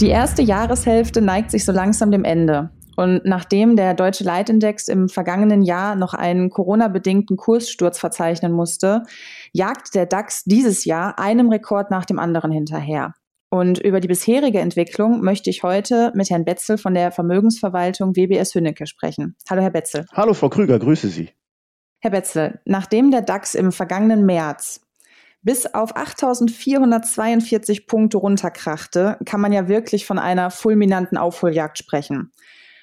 Die erste Jahreshälfte neigt sich so langsam dem Ende. Und nachdem der deutsche Leitindex im vergangenen Jahr noch einen Corona-bedingten Kurssturz verzeichnen musste, jagt der DAX dieses Jahr einem Rekord nach dem anderen hinterher. Und über die bisherige Entwicklung möchte ich heute mit Herrn Betzel von der Vermögensverwaltung WBS Hünnecke sprechen. Hallo, Herr Betzel. Hallo, Frau Krüger, grüße Sie. Herr Betzel, nachdem der DAX im vergangenen März bis auf 8.442 Punkte runterkrachte, kann man ja wirklich von einer fulminanten Aufholjagd sprechen.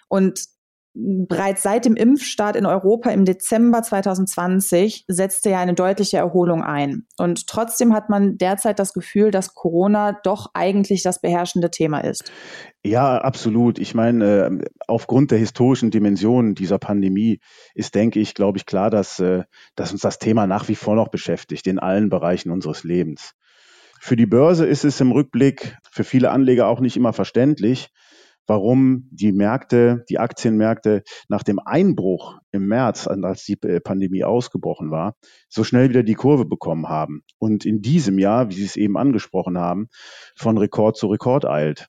Und bereits seit dem Impfstart in Europa im Dezember 2020 setzte ja eine deutliche Erholung ein. Und trotzdem hat man derzeit das Gefühl, dass Corona doch eigentlich das beherrschende Thema ist. Ja, absolut. Ich meine, äh, aufgrund der historischen Dimensionen dieser Pandemie ist, denke ich, glaube ich, klar, dass, äh, dass uns das Thema nach wie vor noch beschäftigt in allen Bereichen unseres Lebens. Für die Börse ist es im Rückblick für viele Anleger auch nicht immer verständlich, warum die Märkte, die Aktienmärkte nach dem Einbruch im März, als die äh, Pandemie ausgebrochen war, so schnell wieder die Kurve bekommen haben und in diesem Jahr, wie Sie es eben angesprochen haben, von Rekord zu Rekord eilt.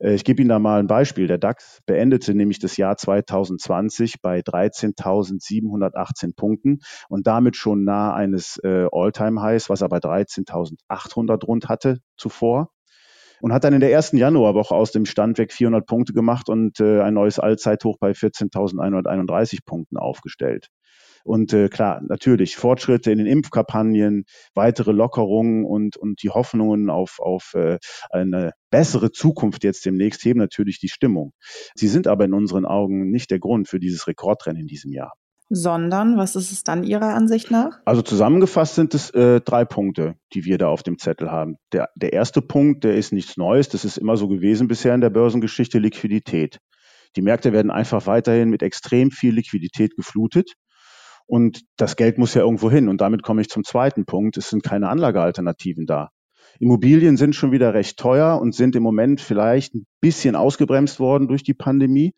Äh, ich gebe Ihnen da mal ein Beispiel. Der DAX beendete nämlich das Jahr 2020 bei 13.718 Punkten und damit schon nahe eines äh, All-Time-Highs, was er bei 13.800 rund hatte zuvor und hat dann in der ersten Januarwoche aus dem Stand weg 400 Punkte gemacht und äh, ein neues Allzeithoch bei 14.131 Punkten aufgestellt. Und äh, klar, natürlich Fortschritte in den Impfkampagnen, weitere Lockerungen und, und die Hoffnungen auf, auf äh, eine bessere Zukunft jetzt demnächst heben natürlich die Stimmung. Sie sind aber in unseren Augen nicht der Grund für dieses Rekordrennen in diesem Jahr sondern was ist es dann Ihrer Ansicht nach? Also zusammengefasst sind es äh, drei Punkte, die wir da auf dem Zettel haben. Der, der erste Punkt, der ist nichts Neues, das ist immer so gewesen bisher in der Börsengeschichte, Liquidität. Die Märkte werden einfach weiterhin mit extrem viel Liquidität geflutet. Und das Geld muss ja irgendwo hin. Und damit komme ich zum zweiten Punkt. Es sind keine Anlagealternativen da. Immobilien sind schon wieder recht teuer und sind im Moment vielleicht ein bisschen ausgebremst worden durch die Pandemie.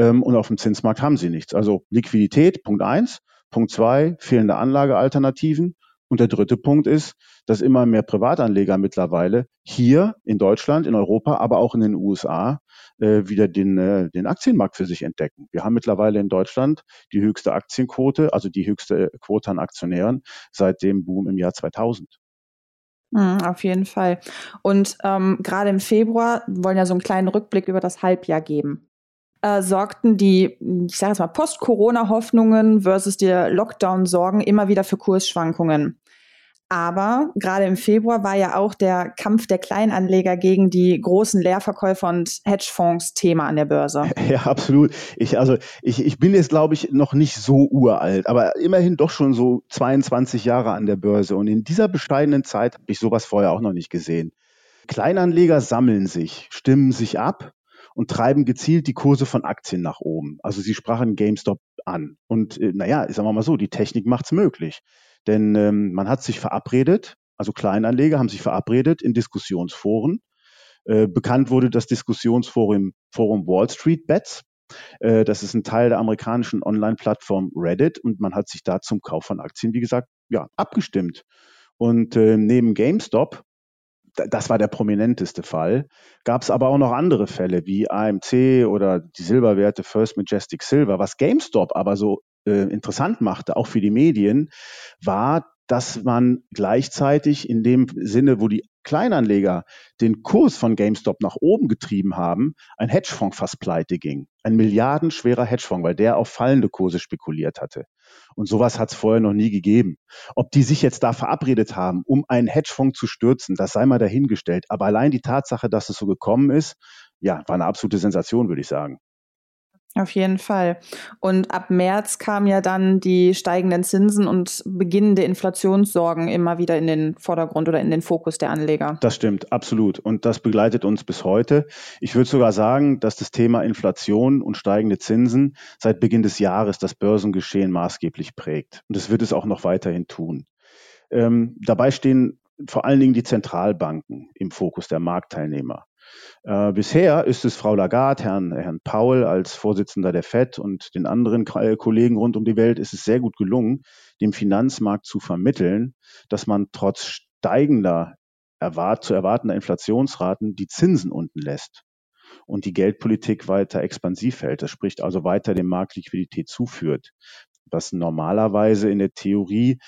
Ähm, und auf dem Zinsmarkt haben sie nichts. Also Liquidität, Punkt eins. Punkt zwei, fehlende Anlagealternativen. Und der dritte Punkt ist, dass immer mehr Privatanleger mittlerweile hier in Deutschland, in Europa, aber auch in den USA äh, wieder den, äh, den Aktienmarkt für sich entdecken. Wir haben mittlerweile in Deutschland die höchste Aktienquote, also die höchste Quote an Aktionären seit dem Boom im Jahr 2000. Mhm, auf jeden Fall. Und ähm, gerade im Februar wollen ja so einen kleinen Rückblick über das Halbjahr geben äh, sorgten die, ich sage jetzt mal, Post-Corona-Hoffnungen versus die Lockdown-Sorgen immer wieder für Kursschwankungen. Aber gerade im Februar war ja auch der Kampf der Kleinanleger gegen die großen Leerverkäufer und Hedgefonds Thema an der Börse. Ja, absolut. Ich, also, ich, ich bin jetzt, glaube ich, noch nicht so uralt, aber immerhin doch schon so 22 Jahre an der Börse. Und in dieser bescheidenen Zeit habe ich sowas vorher auch noch nicht gesehen. Kleinanleger sammeln sich, stimmen sich ab und treiben gezielt die Kurse von Aktien nach oben. Also sie sprachen GameStop an. Und äh, naja, sagen wir mal so, die Technik macht's möglich. Denn ähm, man hat sich verabredet, also Kleinanleger haben sich verabredet in Diskussionsforen. Äh, bekannt wurde das Diskussionsforum Forum Wall Street Bets. Äh, das ist ein Teil der amerikanischen Online-Plattform Reddit und man hat sich da zum Kauf von Aktien, wie gesagt, ja, abgestimmt. Und äh, neben GameStop das war der prominenteste Fall. Gab es aber auch noch andere Fälle wie AMC oder die Silberwerte First Majestic Silver. Was GameStop aber so äh, interessant machte, auch für die Medien, war, dass man gleichzeitig in dem Sinne, wo die Kleinanleger den Kurs von GameStop nach oben getrieben haben, ein Hedgefonds fast pleite ging. Ein milliardenschwerer Hedgefonds, weil der auf fallende Kurse spekuliert hatte. Und sowas hat es vorher noch nie gegeben. Ob die sich jetzt da verabredet haben, um einen Hedgefonds zu stürzen, das sei mal dahingestellt. Aber allein die Tatsache, dass es so gekommen ist, ja, war eine absolute Sensation, würde ich sagen. Auf jeden Fall. Und ab März kamen ja dann die steigenden Zinsen und beginnende Inflationssorgen immer wieder in den Vordergrund oder in den Fokus der Anleger. Das stimmt, absolut. Und das begleitet uns bis heute. Ich würde sogar sagen, dass das Thema Inflation und steigende Zinsen seit Beginn des Jahres das Börsengeschehen maßgeblich prägt. Und das wird es auch noch weiterhin tun. Ähm, dabei stehen vor allen Dingen die Zentralbanken im Fokus der Marktteilnehmer. Äh, bisher ist es Frau Lagarde, Herrn, Herrn Paul als Vorsitzender der FED und den anderen äh, Kollegen rund um die Welt ist es sehr gut gelungen, dem Finanzmarkt zu vermitteln, dass man trotz steigender erwart zu erwartender Inflationsraten die Zinsen unten lässt und die Geldpolitik weiter expansiv hält. Das spricht also weiter dem Markt Liquidität zuführt, was normalerweise in der Theorie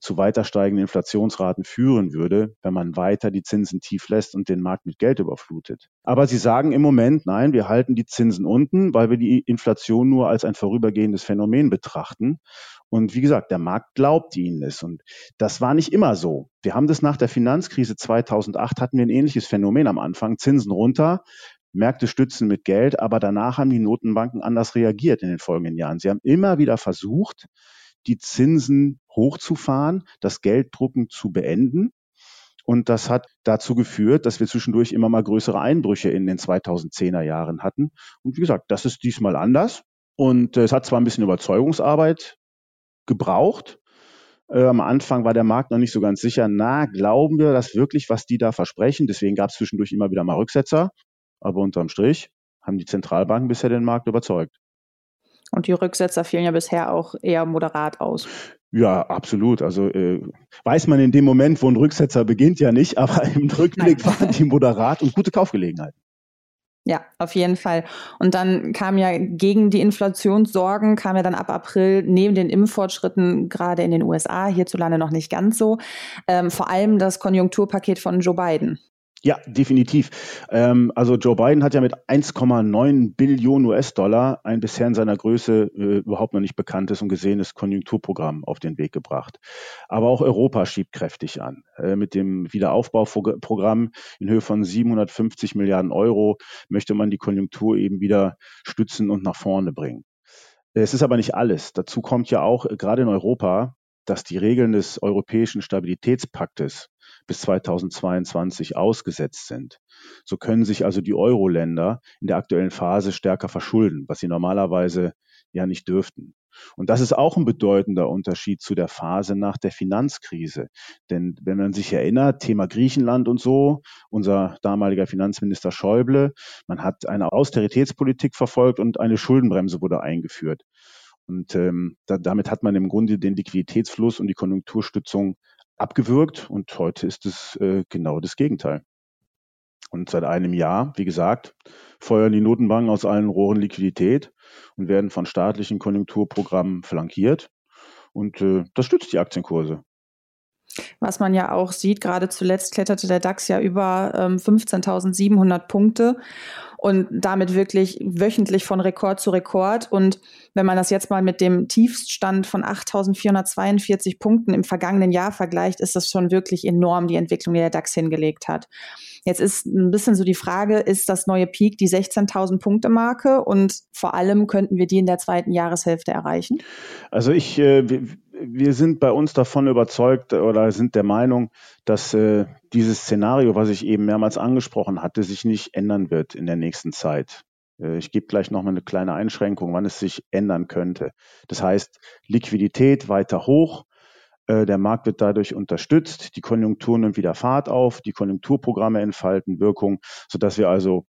zu weiter steigenden Inflationsraten führen würde, wenn man weiter die Zinsen tief lässt und den Markt mit Geld überflutet. Aber Sie sagen im Moment, nein, wir halten die Zinsen unten, weil wir die Inflation nur als ein vorübergehendes Phänomen betrachten. Und wie gesagt, der Markt glaubt ihnen es. Und das war nicht immer so. Wir haben das nach der Finanzkrise 2008 hatten wir ein ähnliches Phänomen am Anfang. Zinsen runter, Märkte stützen mit Geld, aber danach haben die Notenbanken anders reagiert in den folgenden Jahren. Sie haben immer wieder versucht, die Zinsen hochzufahren, das Gelddrucken zu beenden. Und das hat dazu geführt, dass wir zwischendurch immer mal größere Einbrüche in den 2010er Jahren hatten. Und wie gesagt, das ist diesmal anders. Und äh, es hat zwar ein bisschen Überzeugungsarbeit gebraucht. Äh, am Anfang war der Markt noch nicht so ganz sicher, na, glauben wir das wirklich, was die da versprechen? Deswegen gab es zwischendurch immer wieder mal Rücksetzer. Aber unterm Strich haben die Zentralbanken bisher den Markt überzeugt. Und die Rücksetzer fielen ja bisher auch eher moderat aus. Ja, absolut. Also äh, weiß man in dem Moment, wo ein Rücksetzer beginnt, ja nicht, aber im Rückblick Nein. waren die moderat und gute Kaufgelegenheiten. Ja, auf jeden Fall. Und dann kam ja gegen die Inflationssorgen, kam ja dann ab April neben den Impffortschritten gerade in den USA, hierzulande noch nicht ganz so, ähm, vor allem das Konjunkturpaket von Joe Biden. Ja, definitiv. Ähm, also Joe Biden hat ja mit 1,9 Billionen US-Dollar ein bisher in seiner Größe äh, überhaupt noch nicht bekanntes und gesehenes Konjunkturprogramm auf den Weg gebracht. Aber auch Europa schiebt kräftig an. Äh, mit dem Wiederaufbauprogramm in Höhe von 750 Milliarden Euro möchte man die Konjunktur eben wieder stützen und nach vorne bringen. Es ist aber nicht alles. Dazu kommt ja auch äh, gerade in Europa, dass die Regeln des Europäischen Stabilitätspaktes bis 2022 ausgesetzt sind. So können sich also die Euro-Länder in der aktuellen Phase stärker verschulden, was sie normalerweise ja nicht dürften. Und das ist auch ein bedeutender Unterschied zu der Phase nach der Finanzkrise. Denn wenn man sich erinnert, Thema Griechenland und so, unser damaliger Finanzminister Schäuble, man hat eine Austeritätspolitik verfolgt und eine Schuldenbremse wurde eingeführt. Und ähm, da, damit hat man im Grunde den Liquiditätsfluss und die Konjunkturstützung abgewürgt und heute ist es äh, genau das Gegenteil. Und seit einem Jahr, wie gesagt, feuern die Notenbanken aus allen Rohren Liquidität und werden von staatlichen Konjunkturprogrammen flankiert. Und äh, das stützt die Aktienkurse. Was man ja auch sieht, gerade zuletzt kletterte der DAX ja über ähm, 15.700 Punkte und damit wirklich wöchentlich von Rekord zu Rekord. Und wenn man das jetzt mal mit dem Tiefstand von 8.442 Punkten im vergangenen Jahr vergleicht, ist das schon wirklich enorm, die Entwicklung, die der DAX hingelegt hat. Jetzt ist ein bisschen so die Frage, ist das neue Peak die 16.000 Punkte Marke und vor allem könnten wir die in der zweiten Jahreshälfte erreichen? Also ich, äh, wir sind bei uns davon überzeugt oder sind der Meinung, dass äh, dieses Szenario, was ich eben mehrmals angesprochen hatte, sich nicht ändern wird in der nächsten Zeit. Äh, ich gebe gleich nochmal eine kleine Einschränkung, wann es sich ändern könnte. Das heißt, Liquidität weiter hoch, äh, der Markt wird dadurch unterstützt, die Konjunktur nimmt wieder Fahrt auf, die Konjunkturprogramme entfalten Wirkung, sodass wir also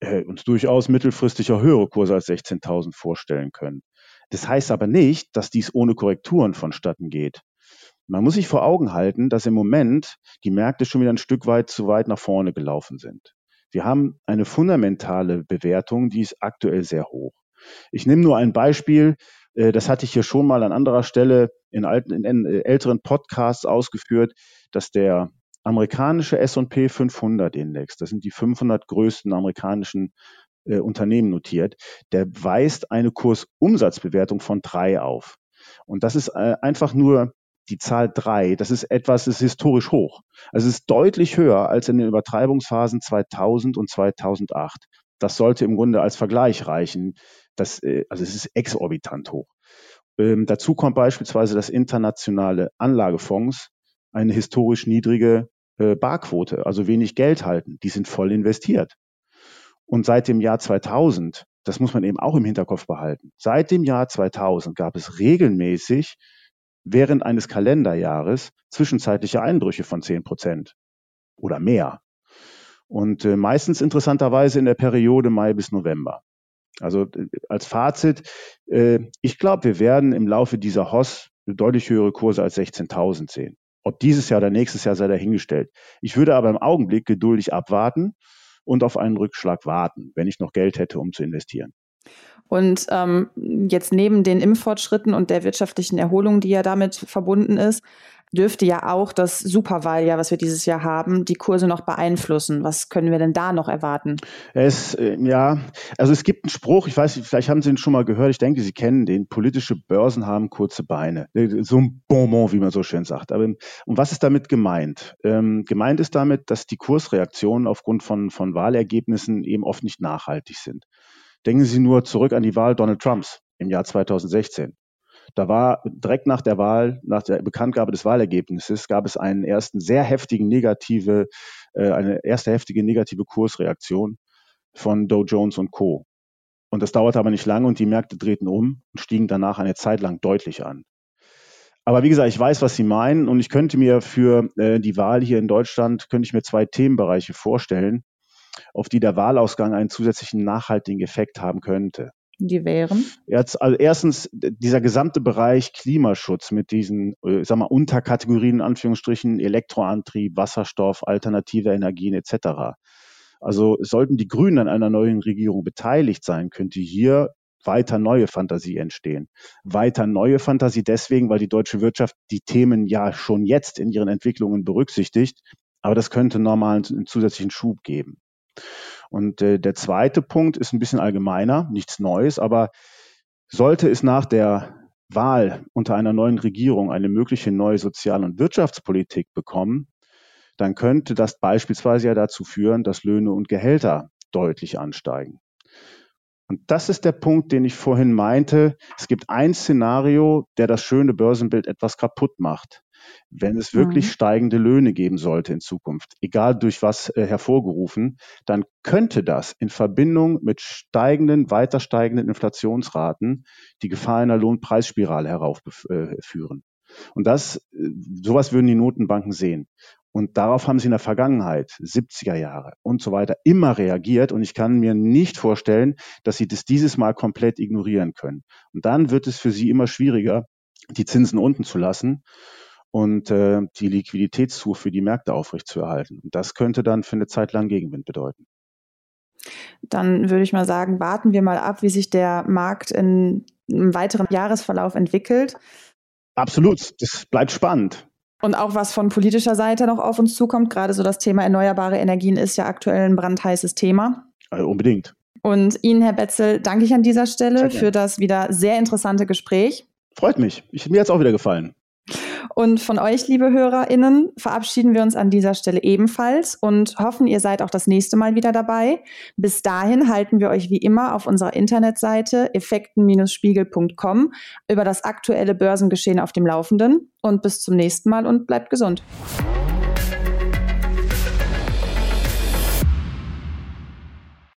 äh, uns durchaus mittelfristiger höhere Kurse als 16.000 vorstellen können. Das heißt aber nicht, dass dies ohne Korrekturen vonstatten geht. Man muss sich vor Augen halten, dass im Moment die Märkte schon wieder ein Stück weit zu weit nach vorne gelaufen sind. Wir haben eine fundamentale Bewertung, die ist aktuell sehr hoch. Ich nehme nur ein Beispiel, äh, das hatte ich hier schon mal an anderer Stelle in, alten, in älteren Podcasts ausgeführt, dass der amerikanische S&P 500 Index, das sind die 500 größten amerikanischen äh, Unternehmen notiert, der weist eine Kursumsatzbewertung von drei auf. Und das ist äh, einfach nur die Zahl drei. Das ist etwas, das ist historisch hoch. Also es ist deutlich höher als in den Übertreibungsphasen 2000 und 2008. Das sollte im Grunde als Vergleich reichen. Das, äh, also es ist exorbitant hoch. Ähm, dazu kommt beispielsweise, dass internationale Anlagefonds eine historisch niedrige äh, Barquote, also wenig Geld halten. Die sind voll investiert. Und seit dem Jahr 2000, das muss man eben auch im Hinterkopf behalten, seit dem Jahr 2000 gab es regelmäßig während eines Kalenderjahres zwischenzeitliche Einbrüche von 10 Prozent oder mehr. Und äh, meistens interessanterweise in der Periode Mai bis November. Also als Fazit, äh, ich glaube, wir werden im Laufe dieser HOS deutlich höhere Kurse als 16.000 sehen. Ob dieses Jahr oder nächstes Jahr sei dahingestellt. Ich würde aber im Augenblick geduldig abwarten und auf einen Rückschlag warten, wenn ich noch Geld hätte, um zu investieren. Und ähm, jetzt neben den Impffortschritten und der wirtschaftlichen Erholung, die ja damit verbunden ist, dürfte ja auch das Superwahljahr, was wir dieses Jahr haben, die Kurse noch beeinflussen. Was können wir denn da noch erwarten? Es, äh, ja, also es gibt einen Spruch, ich weiß nicht, vielleicht haben Sie ihn schon mal gehört, ich denke, Sie kennen den, politische Börsen haben kurze Beine. So ein Bonbon, wie man so schön sagt. Aber und was ist damit gemeint? Ähm, gemeint ist damit, dass die Kursreaktionen aufgrund von, von Wahlergebnissen eben oft nicht nachhaltig sind. Denken Sie nur zurück an die Wahl Donald Trumps im Jahr 2016. Da war direkt nach der Wahl, nach der Bekanntgabe des Wahlergebnisses, gab es einen ersten sehr heftigen negative, äh, eine erste heftige negative Kursreaktion von Dow Jones und Co. Und das dauerte aber nicht lange und die Märkte drehten um und stiegen danach eine Zeit lang deutlich an. Aber wie gesagt, ich weiß, was Sie meinen und ich könnte mir für äh, die Wahl hier in Deutschland, könnte ich mir zwei Themenbereiche vorstellen, auf die der Wahlausgang einen zusätzlichen nachhaltigen Effekt haben könnte. Die wären? Jetzt, also erstens, dieser gesamte Bereich Klimaschutz mit diesen, äh, ich sag mal, Unterkategorien, in Anführungsstrichen, Elektroantrieb, Wasserstoff, alternative Energien etc. Also sollten die Grünen an einer neuen Regierung beteiligt sein, könnte hier weiter neue Fantasie entstehen. Weiter neue Fantasie deswegen, weil die deutsche Wirtschaft die Themen ja schon jetzt in ihren Entwicklungen berücksichtigt, aber das könnte normal einen zusätzlichen Schub geben. Und äh, der zweite Punkt ist ein bisschen allgemeiner, nichts Neues, aber sollte es nach der Wahl unter einer neuen Regierung eine mögliche neue Sozial- und Wirtschaftspolitik bekommen, dann könnte das beispielsweise ja dazu führen, dass Löhne und Gehälter deutlich ansteigen. Und das ist der Punkt, den ich vorhin meinte. Es gibt ein Szenario, der das schöne Börsenbild etwas kaputt macht wenn es wirklich mhm. steigende Löhne geben sollte in Zukunft, egal durch was äh, hervorgerufen, dann könnte das in Verbindung mit steigenden, weiter steigenden Inflationsraten die Gefahr einer Lohnpreisspirale heraufführen. Äh, Und das, äh, sowas würden die Notenbanken sehen. Und darauf haben sie in der Vergangenheit, 70er Jahre und so weiter, immer reagiert. Und ich kann mir nicht vorstellen, dass sie das dieses Mal komplett ignorieren können. Und dann wird es für sie immer schwieriger, die Zinsen unten zu lassen und äh, die Liquiditätszufuhr für die Märkte aufrechtzuerhalten. Und das könnte dann für eine Zeit lang Gegenwind bedeuten. Dann würde ich mal sagen, warten wir mal ab, wie sich der Markt in einem weiteren Jahresverlauf entwickelt. Absolut, das bleibt spannend. Und auch was von politischer Seite noch auf uns zukommt, gerade so das Thema erneuerbare Energien ist ja aktuell ein brandheißes Thema. Also unbedingt. Und Ihnen, Herr Betzel, danke ich an dieser Stelle für das wieder sehr interessante Gespräch. Freut mich. Ich, mir hat es auch wieder gefallen. Und von euch, liebe HörerInnen, verabschieden wir uns an dieser Stelle ebenfalls und hoffen, ihr seid auch das nächste Mal wieder dabei. Bis dahin halten wir euch wie immer auf unserer Internetseite effekten-spiegel.com über das aktuelle Börsengeschehen auf dem Laufenden. Und bis zum nächsten Mal und bleibt gesund.